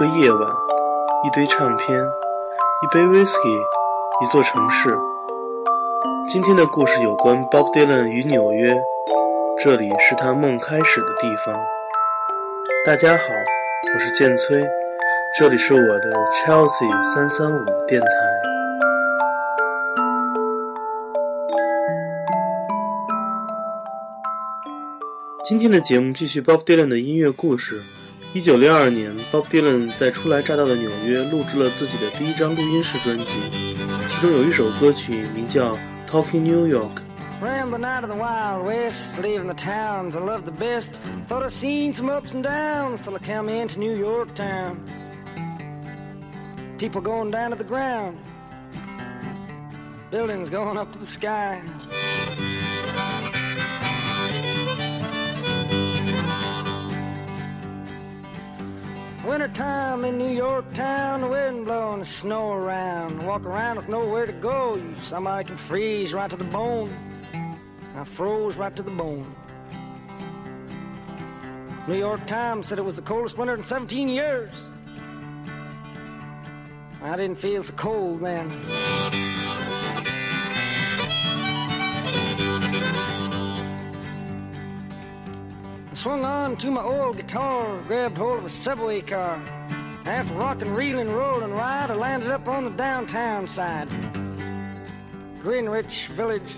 一个夜晚，一堆唱片，一杯 whisky，一座城市。今天的故事有关 Bob Dylan 与纽约，这里是他梦开始的地方。大家好，我是建崔，这里是我的 Chelsea 三三五电台。今天的节目继续 Bob Dylan 的音乐故事。一九六二年，Bob Dylan 在初来乍到的纽约录制了自己的第一张录音室专辑，其中有一首歌曲名叫《Talking New York》。Rambling out of the Wild West, leaving the towns I love the best. Thought I'd seen some ups and downs till I come into New York town. People going down to the ground, buildings going up to the sky. Wintertime in New York town, the wind blowing the snow around. Walk around with nowhere to go. You somebody can freeze right to the bone. I froze right to the bone. New York Times said it was the coldest winter in 17 years. I didn't feel so cold then. Swung on to my old guitar, grabbed hold of a subway car. After rocking, reeling, rolling ride, I landed up on the downtown side. Greenwich Village.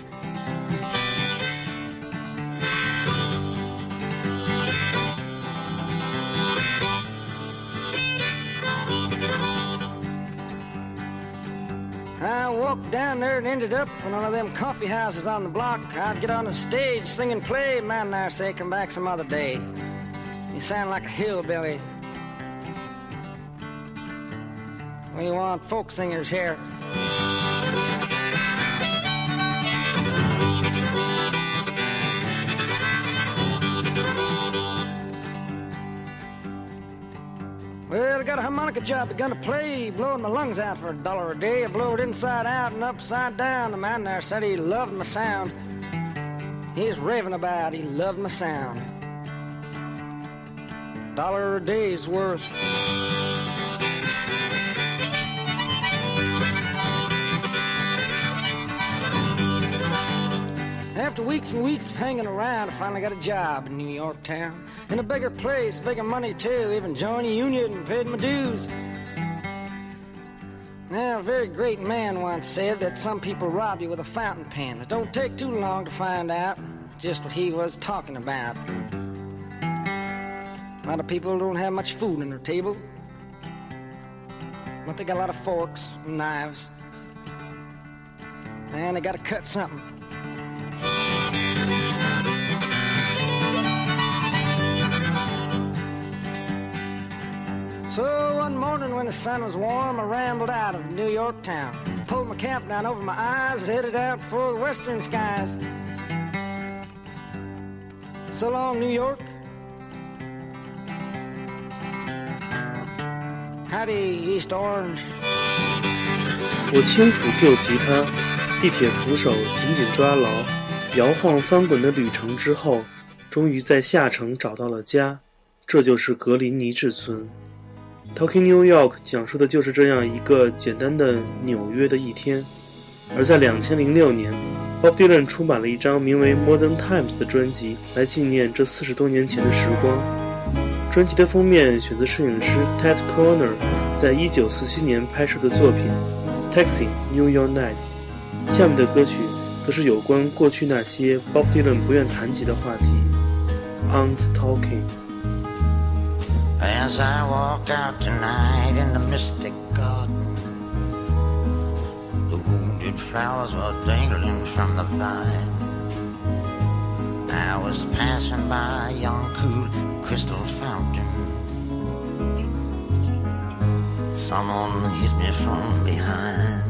Walked down there and ended up in one of them coffee houses on the block. I'd get on the stage, sing and play. Man, there say, come back some other day. You sound like a hillbilly. We want folk singers here. Got a harmonica job to gonna play, blowing my lungs out for a dollar a day. I blow it inside out and upside down. The man there said he loved my sound. He's raving about he loved my sound. Dollar a day's worth. After weeks and weeks of hanging around, I finally got a job in New York town. In a bigger place, bigger money too, even joined a union and paid my dues. Now, a very great man once said that some people rob you with a fountain pen. It don't take too long to find out just what he was talking about. A lot of people don't have much food on their table, but they got a lot of forks and knives. And they gotta cut something. So one morning when the sun was warm, I rambled out of New York town. Pulled my cap down over my eyes and headed out for the western skies. So long, New York. Howdy, East Orange. 我轻抚旧吉他，地铁扶手紧紧抓牢，摇晃翻滚的旅程之后，终于在下城找到了家，这就是格林尼治村。Talking New York 讲述的就是这样一个简单的纽约的一天。而在两千零六年，Bob Dylan 出版了一张名为《Modern Times》的专辑，来纪念这四十多年前的时光。专辑的封面选择摄影师 Ted Croner 在一九四七年拍摄的作品《Taxi New York Night》。下面的歌曲则是有关过去那些 Bob Dylan 不愿谈及的话题。Aunt Talking。As I walked out tonight in the mystic garden, the wounded flowers were dangling from the vine. I was passing by a young, cool crystal fountain. Someone hit me from behind.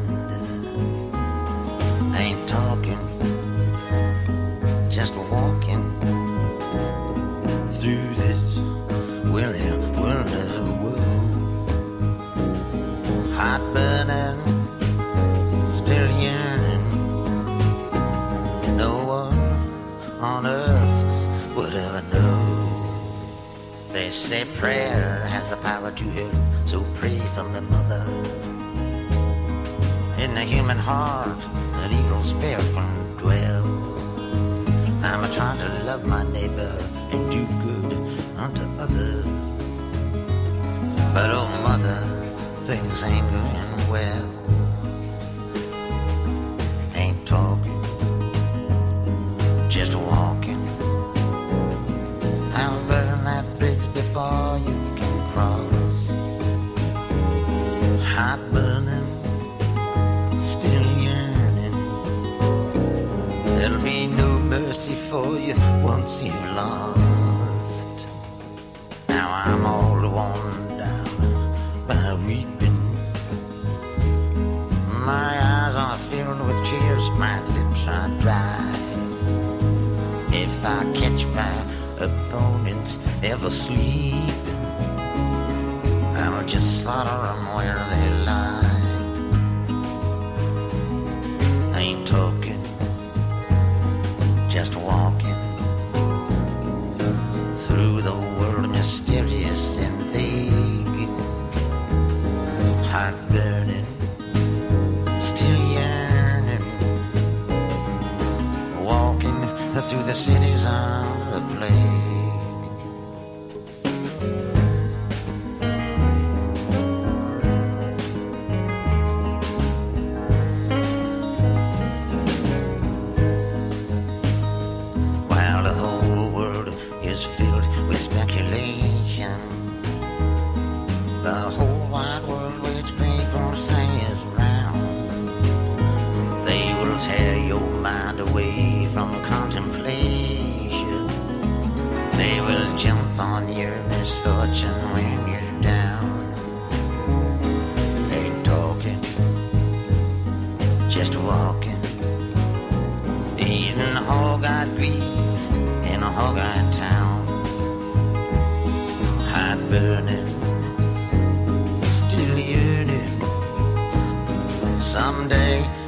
Ain't talking, just walking through this really wonderful Hot burning, still yearning. No one on earth would ever know. They say prayer has the power to heal So pray from the mother. In the human heart an evil spirit can I'm trying to love my neighbor and do good unto others. But oh mother, things ain't going well. city's on um,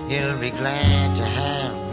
He'll be glad to have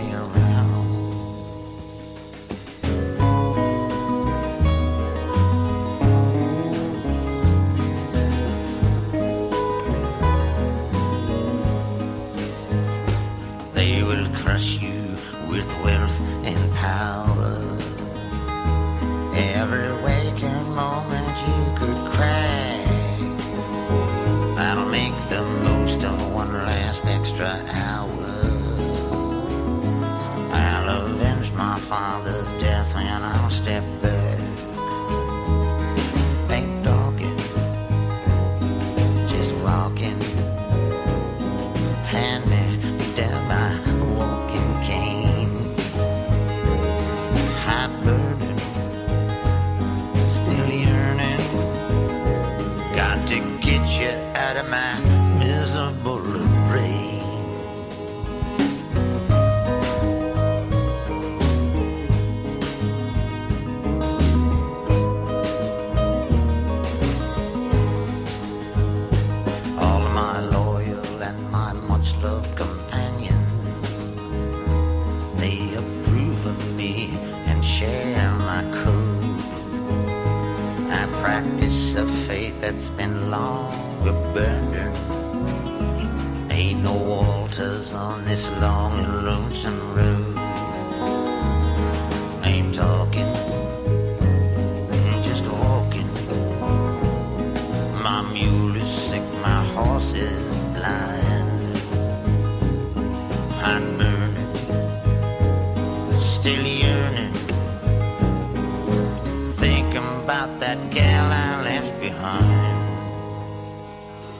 My miserable life.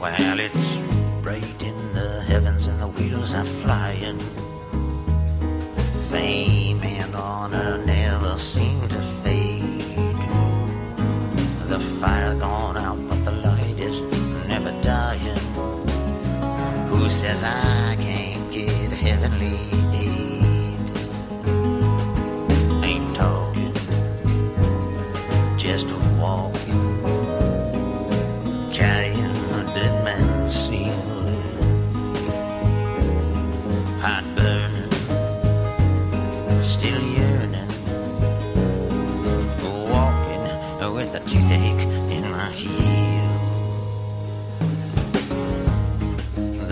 Well, it's bright in the heavens and the wheels are flying. Fame and honor never seem to fade. The fire's gone out, but the light is never dying. Who says I?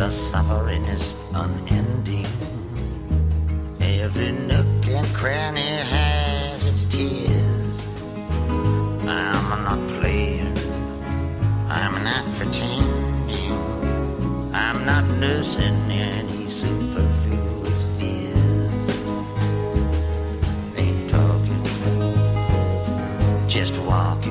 Suffering is unending. Every nook and cranny has its tears. I'm not playing. I'm not pretending. I'm not nursing any superfluous fears. Ain't talking, just. Walking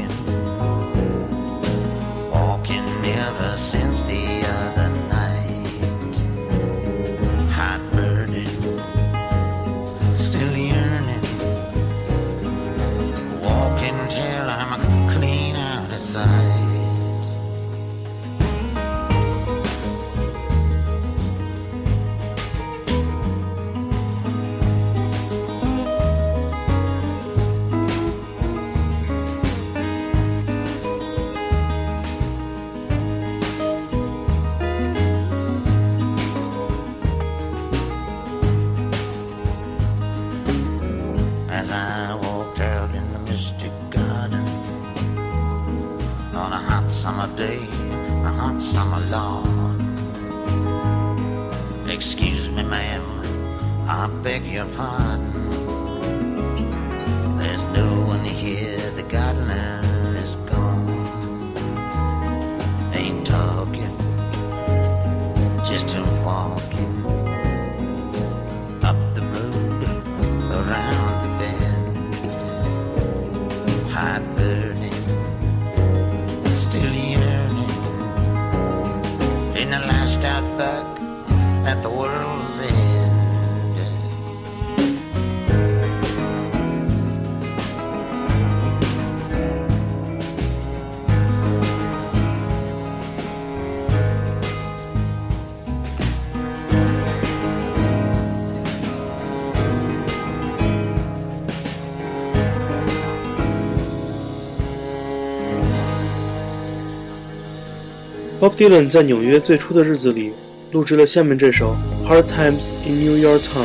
Dylan 在纽约最初的日子里录制了下面这首《Hard Times in New York Town》，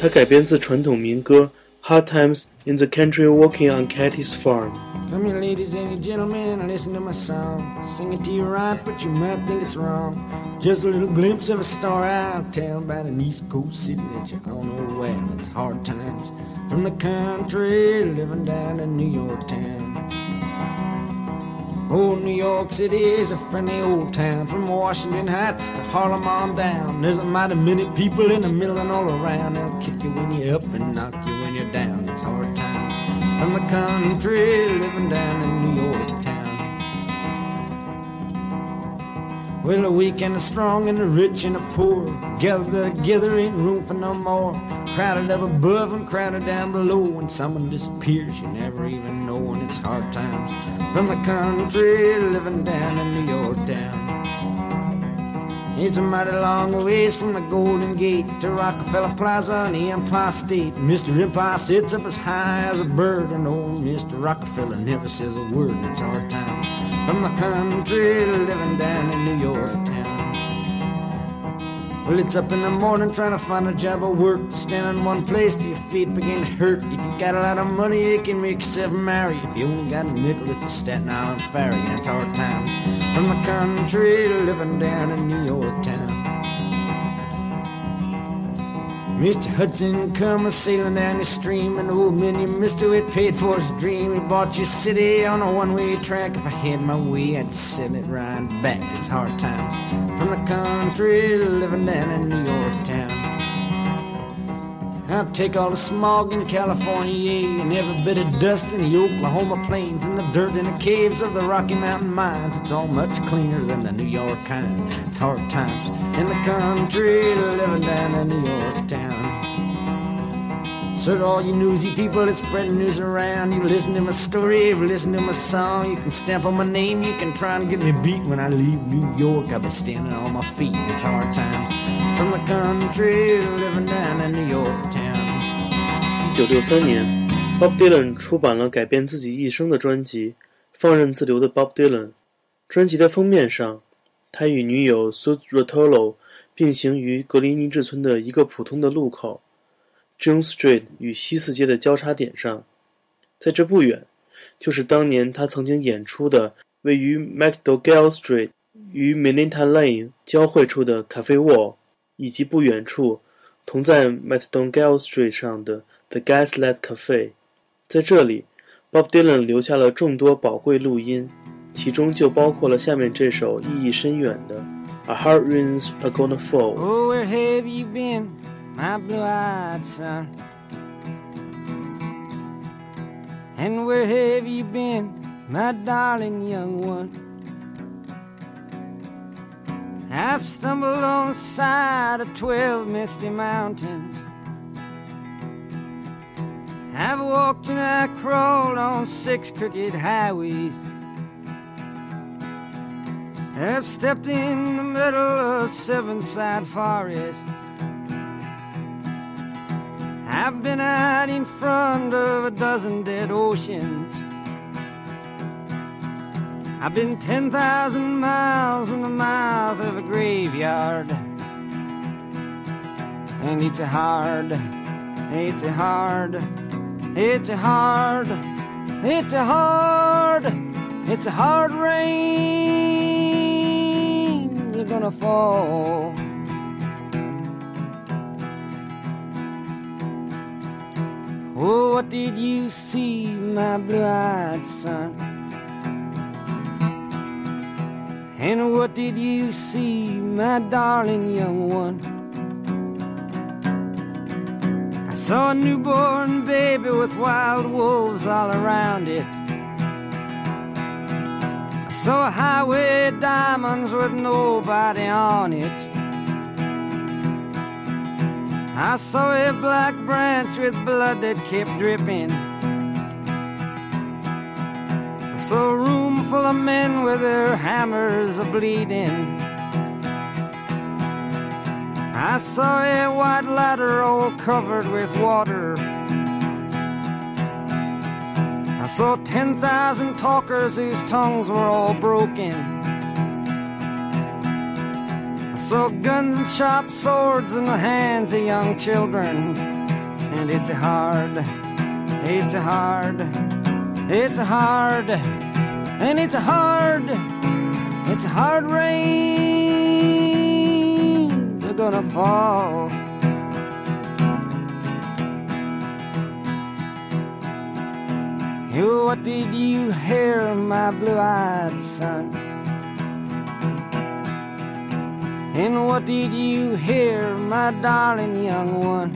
它改编自传统民歌《Hard Times in the Country Working on Ketty's Farm》。Come here, ladies and gentlemen, listen to my song. Sing it to your right, but you might think it's wrong. Just a little glimpse of a star-eyed tell about an East Coast city that you all know well. It's hard times from the country, living down in New York town. Old New York City is a friendly old town from Washington Heights to Harlem on down. There's a mighty many people in the middle and all around. They'll kick you when you're up and knock you when you're down. It's hard times from the country, living down in New York town. Well, the weak and the strong and the rich and the poor gather together, ain't room for no more. Crowded up above and crowded down below. When someone disappears, you never even know when it's hard times. From the country, living down in New York town. It's a mighty long ways from the Golden Gate to Rockefeller Plaza and the Empire State. Mr. Empire sits up as high as a bird, and old Mr. Rockefeller never says a word, and it's hard times. From the country, living down in New York town. Well, it's up in the morning trying to find a job or work. Stand in one place till your feet begin to hurt. If you got a lot of money, you can make yourself marry. If you only got a nickel, it's a Staten Island ferry. And it's hard times from the country, living down in New York town. Mr. Hudson come a sailing down the stream, and old man, you mister, it paid for his dream. He bought your city on a one-way track. If I had my way, I'd send it right back. It's hard times from the country, living down in New York town. I'll take all the smog in California, and every bit of dust in the Oklahoma plains, and the dirt in the caves of the Rocky Mountain mines. It's all much cleaner than the New York kind. It's hard times in the country, living down in New York town. So to all you newsy people it's spreading news around, you listen to my story, you listen to my song, you can stamp on my name, you can try and get me beat when I leave New York. I'll be standing on my feet. It's hard times from the country, living down in New York town. 一九六三年，Bob Dylan 出版了改变自己一生的专辑《放任自流的 Bob Dylan》。专辑的封面上，他与女友 Sue Rotolo 并行于格林尼治村的一个普通的路口 ——June Street 与西四街的交叉点上。在这不远，就是当年他曾经演出的位于 MacDougall Street 与 Mineta Lane 交汇处的 Cafe Wall，以及不远处同在 McDonald Street 上的 The Gaslight Cafe。在这里，Bob Dylan 留下了众多宝贵录音，其中就包括了下面这首意义深远的《A Heart Rings, A Gonna Fall》。My blue-eyed son? And where have you been, my darling young one? I've stumbled on the side of twelve misty mountains. I've walked and I crawled on six crooked highways. I've stepped in the middle of seven sad forests. I've been out in front of a dozen dead oceans. I've been 10,000 miles in the mouth of a graveyard. And it's a hard, it's a hard, it's a hard, it's a hard, it's a hard rain. They're gonna fall. Oh, what did you see, my blue eyed son? And what did you see, my darling young one? I saw a newborn baby with wild wolves all around it. I saw highway diamonds with nobody on it. I saw a black branch with blood that kept dripping. I saw a room full of men with their hammers a bleeding. I saw a white ladder all covered with water. I saw 10,000 talkers whose tongues were all broken. Saw guns and sharp swords in the hands of young children. And it's a hard, it's a hard, it's a hard, and it's a hard, it's a hard rain. They're gonna fall. You, what did you hear, my blue-eyed son? And what did you hear, my darling young one?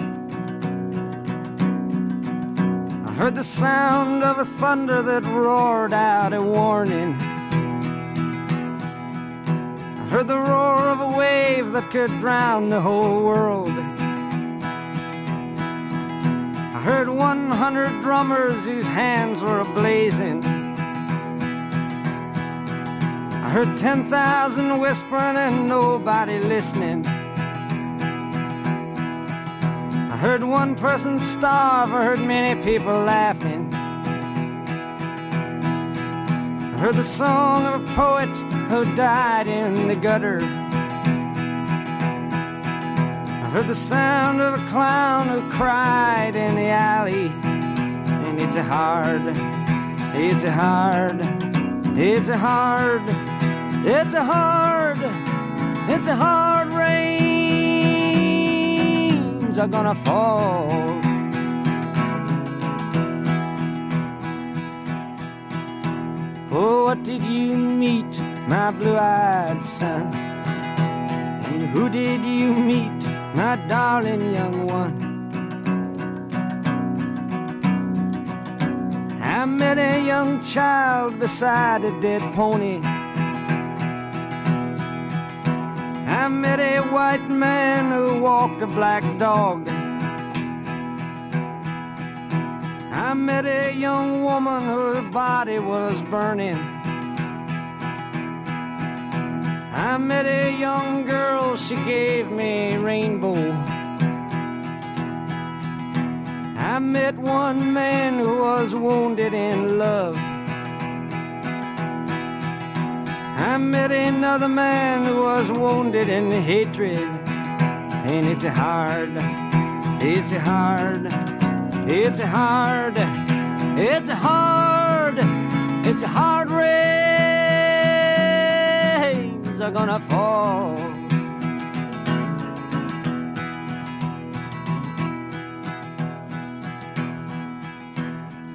I heard the sound of a thunder that roared out a warning. I heard the roar of a wave that could drown the whole world. I heard 100 drummers whose hands were ablazing. Heard 10,000 whispering and nobody listening. I heard one person starve, I heard many people laughing. I heard the song of a poet who died in the gutter. I heard the sound of a clown who cried in the alley. And it's a hard, it's a hard, it's a hard, it's a hard, it's a hard rains are gonna fall. Oh, what did you meet, my blue-eyed son? And who did you meet, my darling young one? I met a young child beside a dead pony. I met a white man who walked a black dog. I met a young woman whose body was burning. I met a young girl, she gave me a rainbow. I met one man who was wounded in love. I met another man who was wounded in hatred. And it's hard, it's hard, it's hard, it's hard, it's hard race are gonna fall.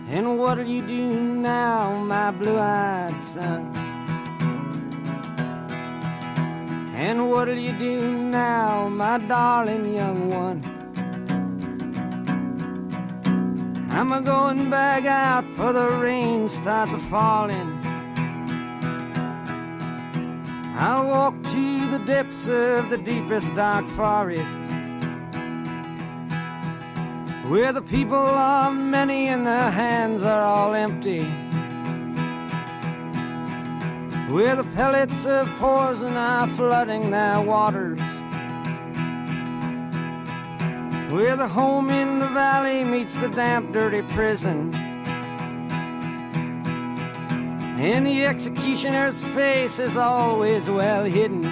And what'll you do now, my blue-eyed son? And what'll you do now, my darling young one? I'm a going back out for the rain starts a falling. I'll walk to the depths of the deepest dark forest where the people are many and their hands are all empty. Where the pellets of poison are flooding their waters. Where the home in the valley meets the damp, dirty prison. And the executioner's face is always well hidden.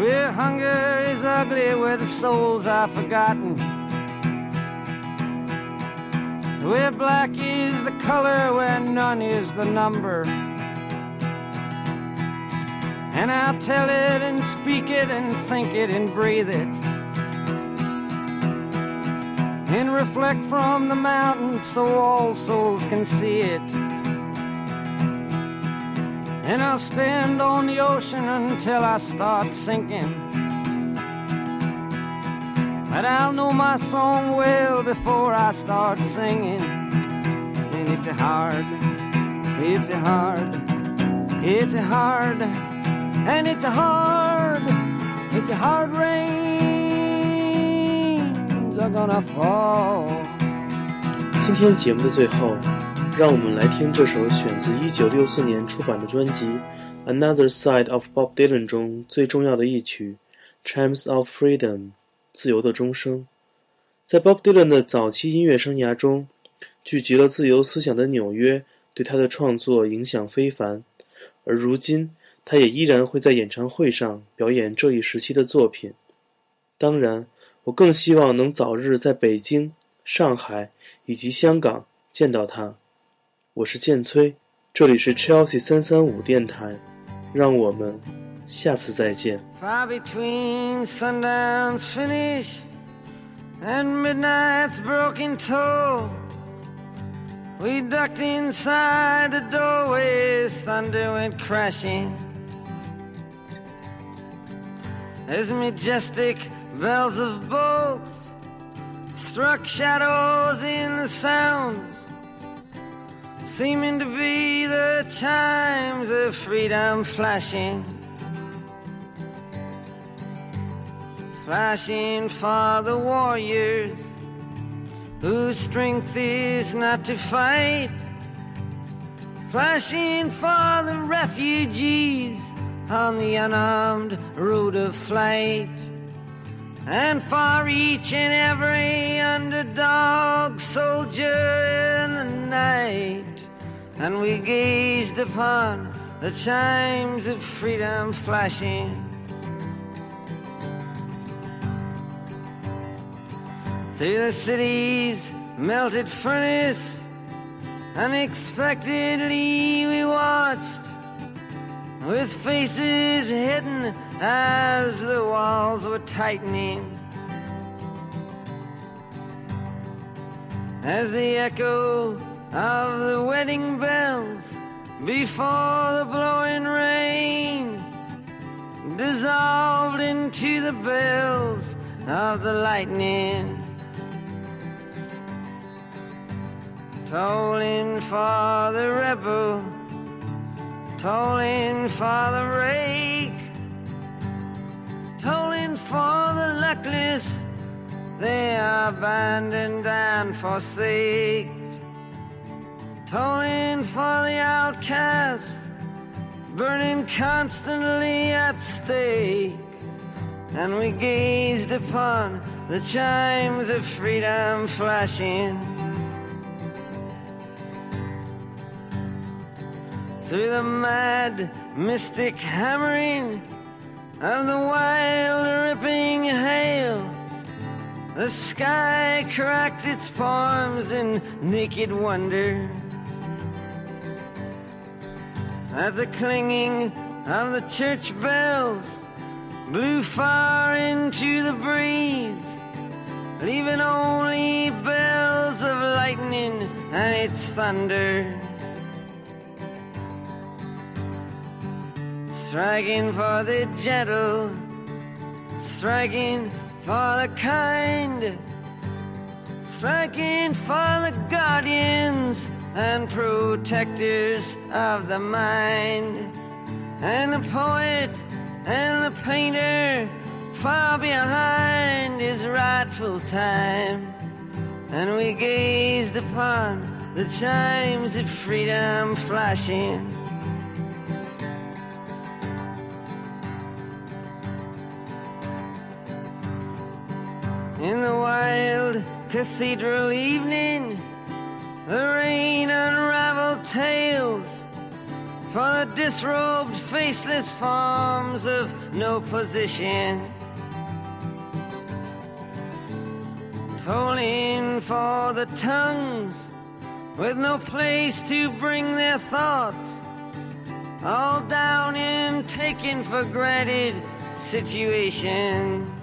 Where hunger is ugly, where the souls are forgotten. Where black is the color, where none is the number. And I'll tell it and speak it and think it and breathe it. And reflect from the mountains so all souls can see it. And I'll stand on the ocean until I start sinking. But I'll know my song well before I start singing. And it's a hard, it's a hard, it's a hard, and it's a hard, it's a hard rains are gonna fall. 今天节目的最后，让我们来听这首选自1964年出版的专辑《Another Side of Bob Dylan》中最重要的一曲《Chimes of Freedom》（ 自由的钟声）。在 Bob Dylan 的早期音乐生涯中，聚集了自由思想的纽约对他的创作影响非凡，而如今他也依然会在演唱会上表演这一时期的作品。当然，我更希望能早日在北京、上海以及香港见到他。我是建崔，这里是 Chelsea 三三五电台，让我们下次再见。Far between sundown's finish and midnight's broken toll. We ducked inside the doorways, thunder went crashing. As majestic bells of bolts struck shadows in the sounds, seeming to be the chimes of freedom flashing. Flashing for the warriors whose strength is not to fight, flashing for the refugees on the unarmed road of flight, and for each and every underdog soldier in the night. And we gazed upon the chimes of freedom flashing. Through the city's melted furnace. Unexpectedly, we watched with faces hidden as the walls were tightening. As the echo of the wedding bells before the blowing rain dissolved into the bells of the lightning. Tolling for the rebel, tolling for the rake, tolling for the luckless, they are abandoned and forsaked. Tolling for the outcast, burning constantly at stake. And we gazed upon the chimes of freedom flashing. Through the mad, mystic hammering of the wild, ripping hail. The sky cracked its palms in naked wonder as the clinging of the church bells blew far into the breeze, leaving only bells of lightning and its thunder. Striking for the gentle, striking for the kind, striking for the guardians and protectors of the mind, and the poet and the painter far behind his rightful time. And we gazed upon the chimes of freedom flashing. Cathedral evening, the rain unraveled tales for the disrobed, faceless forms of no position. Tolling for the tongues with no place to bring their thoughts, all down in taken for granted situations.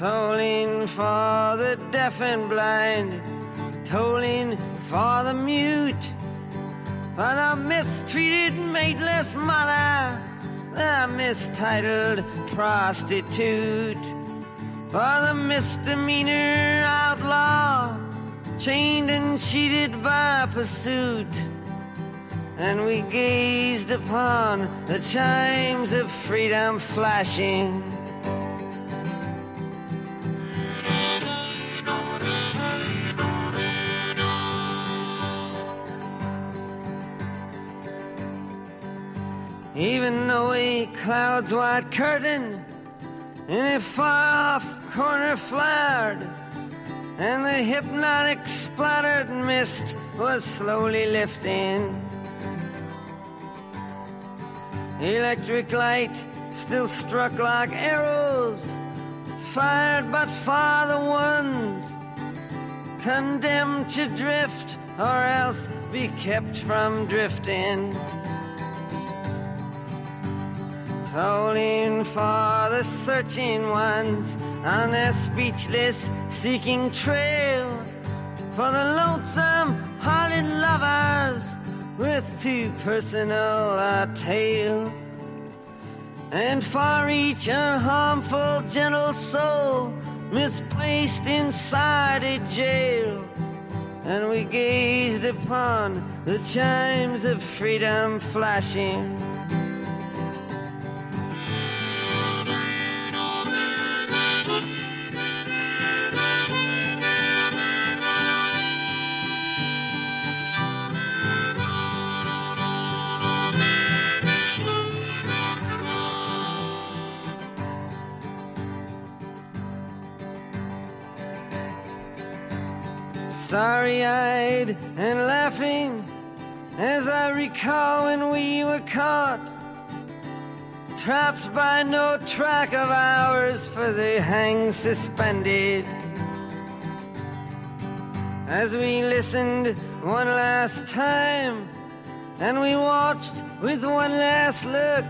Tolling for the deaf and blind, tolling for the mute, for the mistreated, mateless mother, the mistitled prostitute, for the misdemeanor outlaw, chained and cheated by pursuit. And we gazed upon the chimes of freedom flashing. Though cloud's white curtain in a far off corner flared, and the hypnotic splattered mist was slowly lifting. Electric light still struck like arrows, fired but far the ones condemned to drift or else be kept from drifting. Tolling for the searching ones on their speechless seeking trail. For the lonesome hearted lovers with too personal a tale. And for each unharmful gentle soul misplaced inside a jail. And we gazed upon the chimes of freedom flashing. And laughing as I recall when we were caught, trapped by no track of ours for the hang suspended. As we listened one last time and we watched with one last look,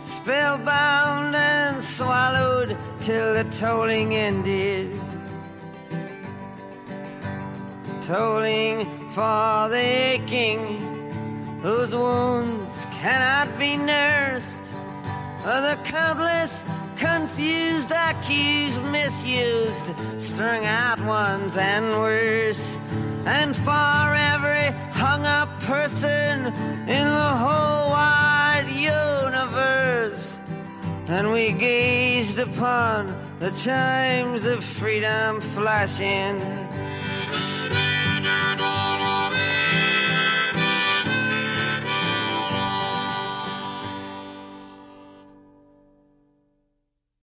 spellbound and swallowed till the tolling ended tolling for the aching, whose wounds cannot be nursed. For the countless confused, accused, misused, strung out ones and worse. And for every hung up person in the whole wide universe. And we gazed upon the chimes of freedom flashing